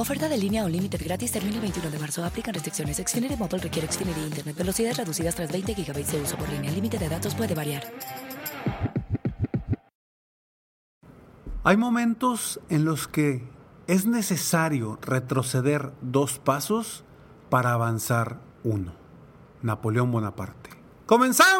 Oferta de línea o límite gratis termina el 21 de marzo. Aplican restricciones. Xfinity Mobile requiere Xfinity Internet. Velocidades reducidas tras 20 GB de uso por línea. El límite de datos puede variar. Hay momentos en los que es necesario retroceder dos pasos para avanzar uno. Napoleón Bonaparte. ¡Comenzamos!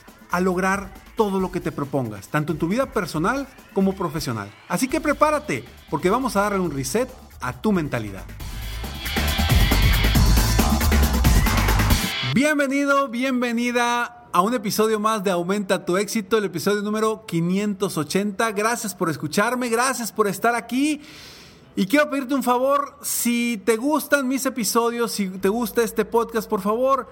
a lograr todo lo que te propongas, tanto en tu vida personal como profesional. Así que prepárate, porque vamos a darle un reset a tu mentalidad. Bienvenido, bienvenida a un episodio más de Aumenta tu éxito, el episodio número 580. Gracias por escucharme, gracias por estar aquí. Y quiero pedirte un favor, si te gustan mis episodios, si te gusta este podcast, por favor,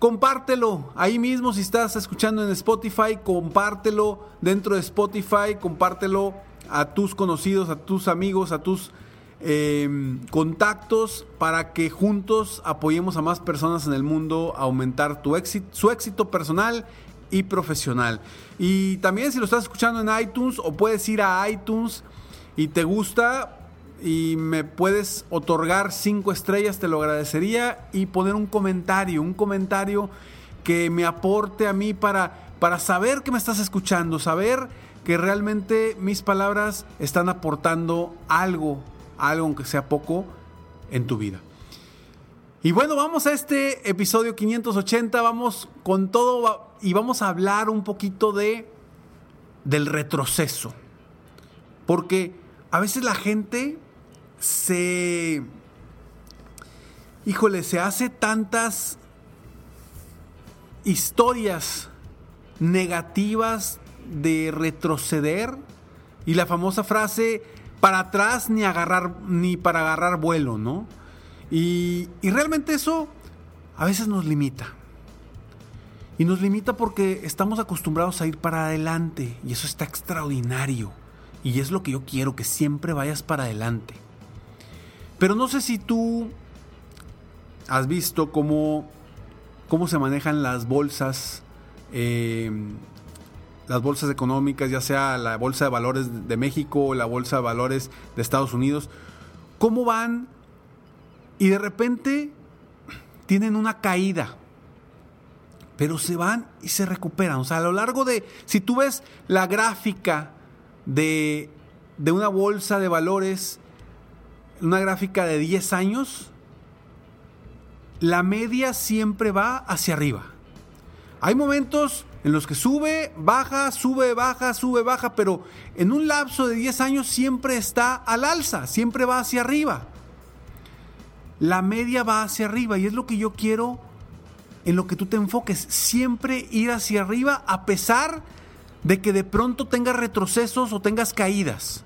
compártelo ahí mismo si estás escuchando en Spotify, compártelo dentro de Spotify, compártelo a tus conocidos, a tus amigos, a tus em, contactos para que juntos apoyemos a más personas en el mundo a aumentar tu éxito, su éxito personal y profesional. Y también si lo estás escuchando en iTunes o puedes ir a iTunes y te gusta, y me puedes otorgar cinco estrellas, te lo agradecería y poner un comentario, un comentario que me aporte a mí para, para saber que me estás escuchando, saber que realmente mis palabras están aportando algo, algo aunque sea poco, en tu vida. Y bueno, vamos a este episodio 580, vamos con todo y vamos a hablar un poquito de del retroceso. Porque a veces la gente se... Híjole, se hace tantas historias negativas de retroceder y la famosa frase para atrás ni agarrar ni para agarrar vuelo, ¿no? Y, y realmente eso a veces nos limita. Y nos limita porque estamos acostumbrados a ir para adelante y eso está extraordinario. Y es lo que yo quiero, que siempre vayas para adelante. Pero no sé si tú has visto cómo, cómo se manejan las bolsas, em, las bolsas económicas, ya sea la Bolsa de Valores de México o la Bolsa de Valores de Estados Unidos, cómo van y de repente tienen una caída, pero se van y se recuperan. O sea, a lo largo de, si tú ves la gráfica de, de una bolsa de valores, una gráfica de 10 años, la media siempre va hacia arriba. Hay momentos en los que sube, baja, sube, baja, sube, baja, pero en un lapso de 10 años siempre está al alza, siempre va hacia arriba. La media va hacia arriba y es lo que yo quiero en lo que tú te enfoques, siempre ir hacia arriba a pesar de que de pronto tengas retrocesos o tengas caídas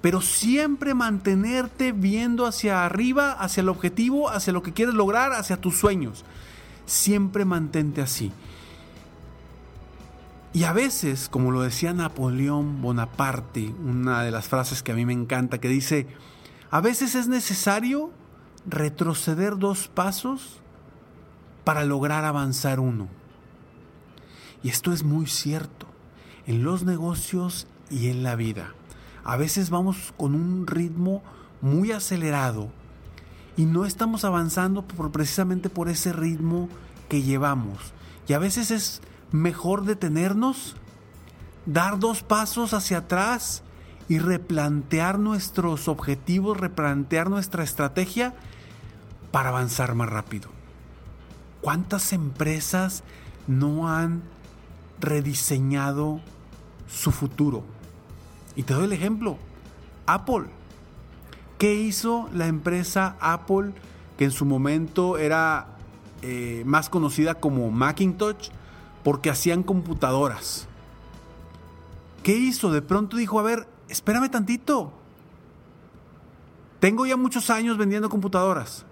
pero siempre mantenerte viendo hacia arriba, hacia el objetivo, hacia lo que quieres lograr, hacia tus sueños. Siempre mantente así. Y a veces, como lo decía Napoleón Bonaparte, una de las frases que a mí me encanta, que dice, a veces es necesario retroceder dos pasos para lograr avanzar uno. Y esto es muy cierto en los negocios y en la vida. A veces vamos con un ritmo muy acelerado y no estamos avanzando precisamente por ese ritmo que llevamos. Y a veces es mejor detenernos, dar dos pasos hacia atrás y replantear nuestros objetivos, replantear nuestra estrategia para avanzar más rápido. ¿Cuántas empresas no han rediseñado su futuro? Y te doy el ejemplo. Apple. ¿Qué hizo la empresa Apple que en su momento era eh, más conocida como Macintosh porque hacían computadoras? ¿Qué hizo? De pronto dijo, a ver, espérame tantito. Tengo ya muchos años vendiendo computadoras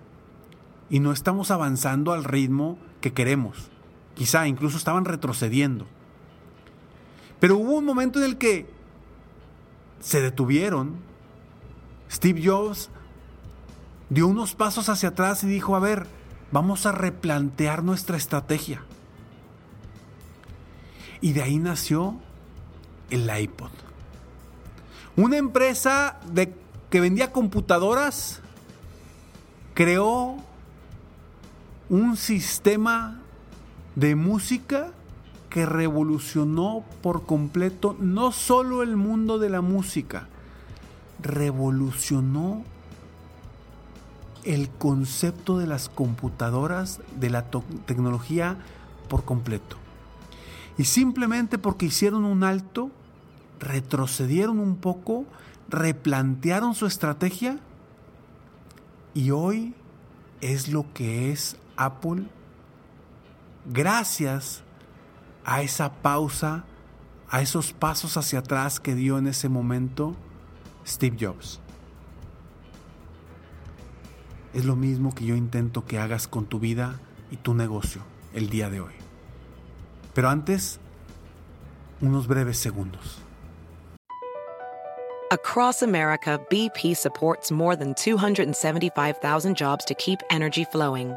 y no estamos avanzando al ritmo que queremos. Quizá incluso estaban retrocediendo. Pero hubo un momento en el que se detuvieron. Steve Jobs dio unos pasos hacia atrás y dijo, a ver, vamos a replantear nuestra estrategia. Y de ahí nació el iPod. Una empresa de, que vendía computadoras creó un sistema de música que revolucionó por completo no solo el mundo de la música, revolucionó el concepto de las computadoras, de la tecnología por completo. Y simplemente porque hicieron un alto, retrocedieron un poco, replantearon su estrategia y hoy es lo que es Apple gracias a esa pausa, a esos pasos hacia atrás que dio en ese momento Steve Jobs. Es lo mismo que yo intento que hagas con tu vida y tu negocio el día de hoy. Pero antes, unos breves segundos. Across America, BP supports more than 275,000 jobs to keep energy flowing.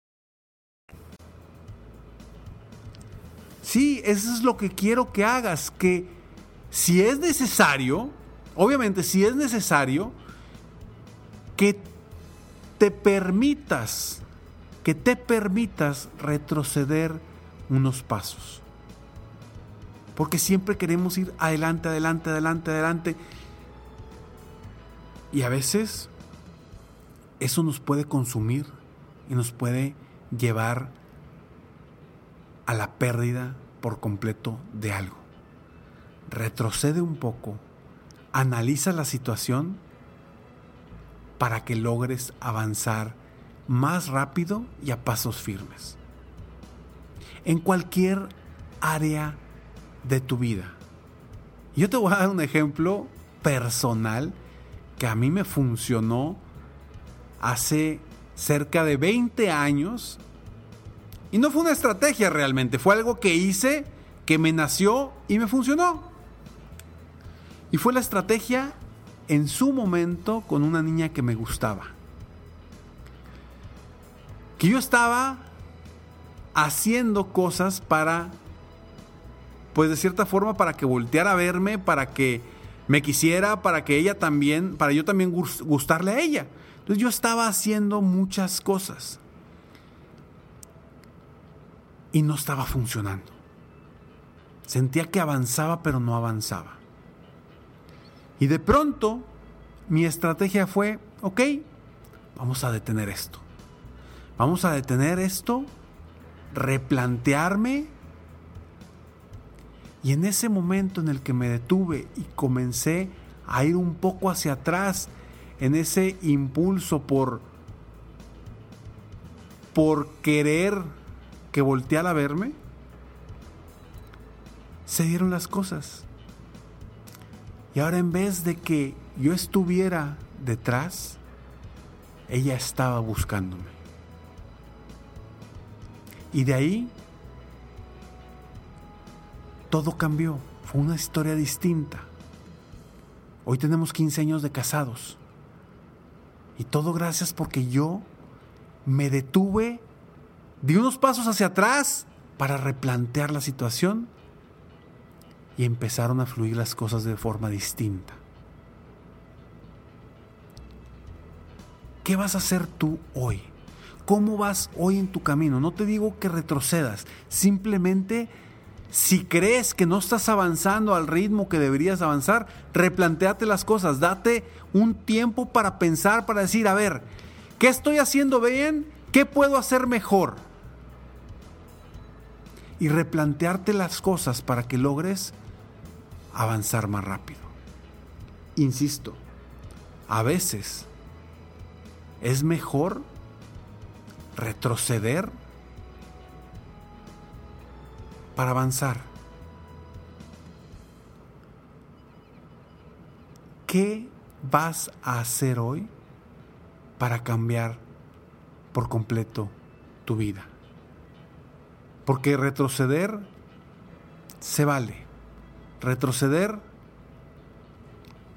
Sí, eso es lo que quiero que hagas, que si es necesario, obviamente si es necesario, que te permitas, que te permitas retroceder unos pasos. Porque siempre queremos ir adelante, adelante, adelante, adelante. Y a veces eso nos puede consumir y nos puede llevar a la pérdida por completo de algo. Retrocede un poco, analiza la situación para que logres avanzar más rápido y a pasos firmes. En cualquier área de tu vida. Yo te voy a dar un ejemplo personal que a mí me funcionó hace cerca de 20 años. Y no fue una estrategia realmente, fue algo que hice, que me nació y me funcionó. Y fue la estrategia en su momento con una niña que me gustaba. Que yo estaba haciendo cosas para, pues de cierta forma, para que volteara a verme, para que me quisiera, para que ella también, para yo también gustarle a ella. Entonces yo estaba haciendo muchas cosas y no estaba funcionando. Sentía que avanzaba pero no avanzaba. Y de pronto mi estrategia fue, ok, vamos a detener esto. Vamos a detener esto, replantearme. Y en ese momento en el que me detuve y comencé a ir un poco hacia atrás, en ese impulso por, por querer que volteara a verme, se dieron las cosas. Y ahora en vez de que yo estuviera detrás, ella estaba buscándome. Y de ahí todo cambió. Fue una historia distinta. Hoy tenemos 15 años de casados. Y todo gracias porque yo me detuve, di unos pasos hacia atrás para replantear la situación y empezaron a fluir las cosas de forma distinta. ¿Qué vas a hacer tú hoy? ¿Cómo vas hoy en tu camino? No te digo que retrocedas, simplemente si crees que no estás avanzando al ritmo que deberías avanzar, replanteate las cosas, date un tiempo para pensar, para decir, a ver, ¿qué estoy haciendo bien? ¿Qué puedo hacer mejor? Y replantearte las cosas para que logres avanzar más rápido. Insisto, a veces es mejor retroceder para avanzar. ¿Qué vas a hacer hoy para cambiar por completo tu vida? Porque retroceder se vale. Retroceder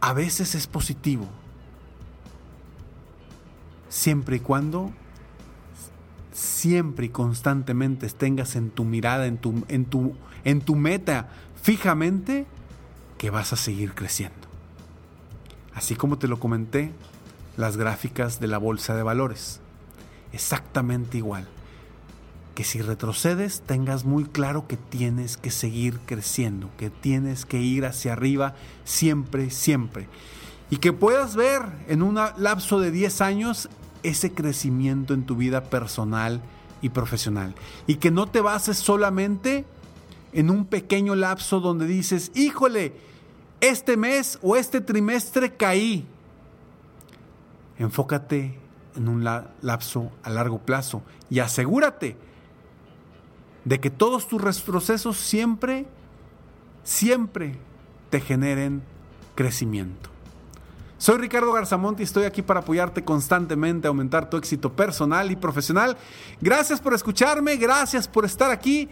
a veces es positivo, siempre y cuando siempre y constantemente tengas en tu mirada, en tu, en tu, en tu meta fijamente, que vas a seguir creciendo. Así como te lo comenté, las gráficas de la bolsa de valores. Exactamente igual que si retrocedes tengas muy claro que tienes que seguir creciendo, que tienes que ir hacia arriba siempre, siempre. Y que puedas ver en un lapso de 10 años ese crecimiento en tu vida personal y profesional. Y que no te bases solamente en un pequeño lapso donde dices, híjole, este mes o este trimestre caí. Enfócate en un lapso a largo plazo y asegúrate de que todos tus retrocesos siempre, siempre te generen crecimiento. Soy Ricardo Garzamont y estoy aquí para apoyarte constantemente a aumentar tu éxito personal y profesional. Gracias por escucharme, gracias por estar aquí.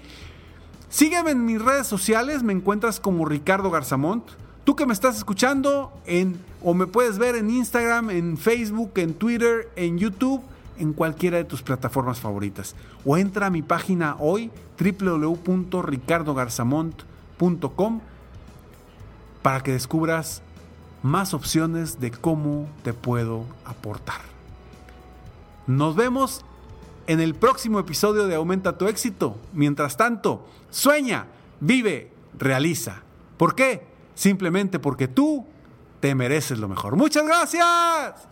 Sígueme en mis redes sociales, me encuentras como Ricardo Garzamont. Tú que me estás escuchando en o me puedes ver en Instagram, en Facebook, en Twitter, en YouTube en cualquiera de tus plataformas favoritas. O entra a mi página hoy, www.ricardogarzamont.com, para que descubras más opciones de cómo te puedo aportar. Nos vemos en el próximo episodio de Aumenta tu éxito. Mientras tanto, sueña, vive, realiza. ¿Por qué? Simplemente porque tú te mereces lo mejor. Muchas gracias.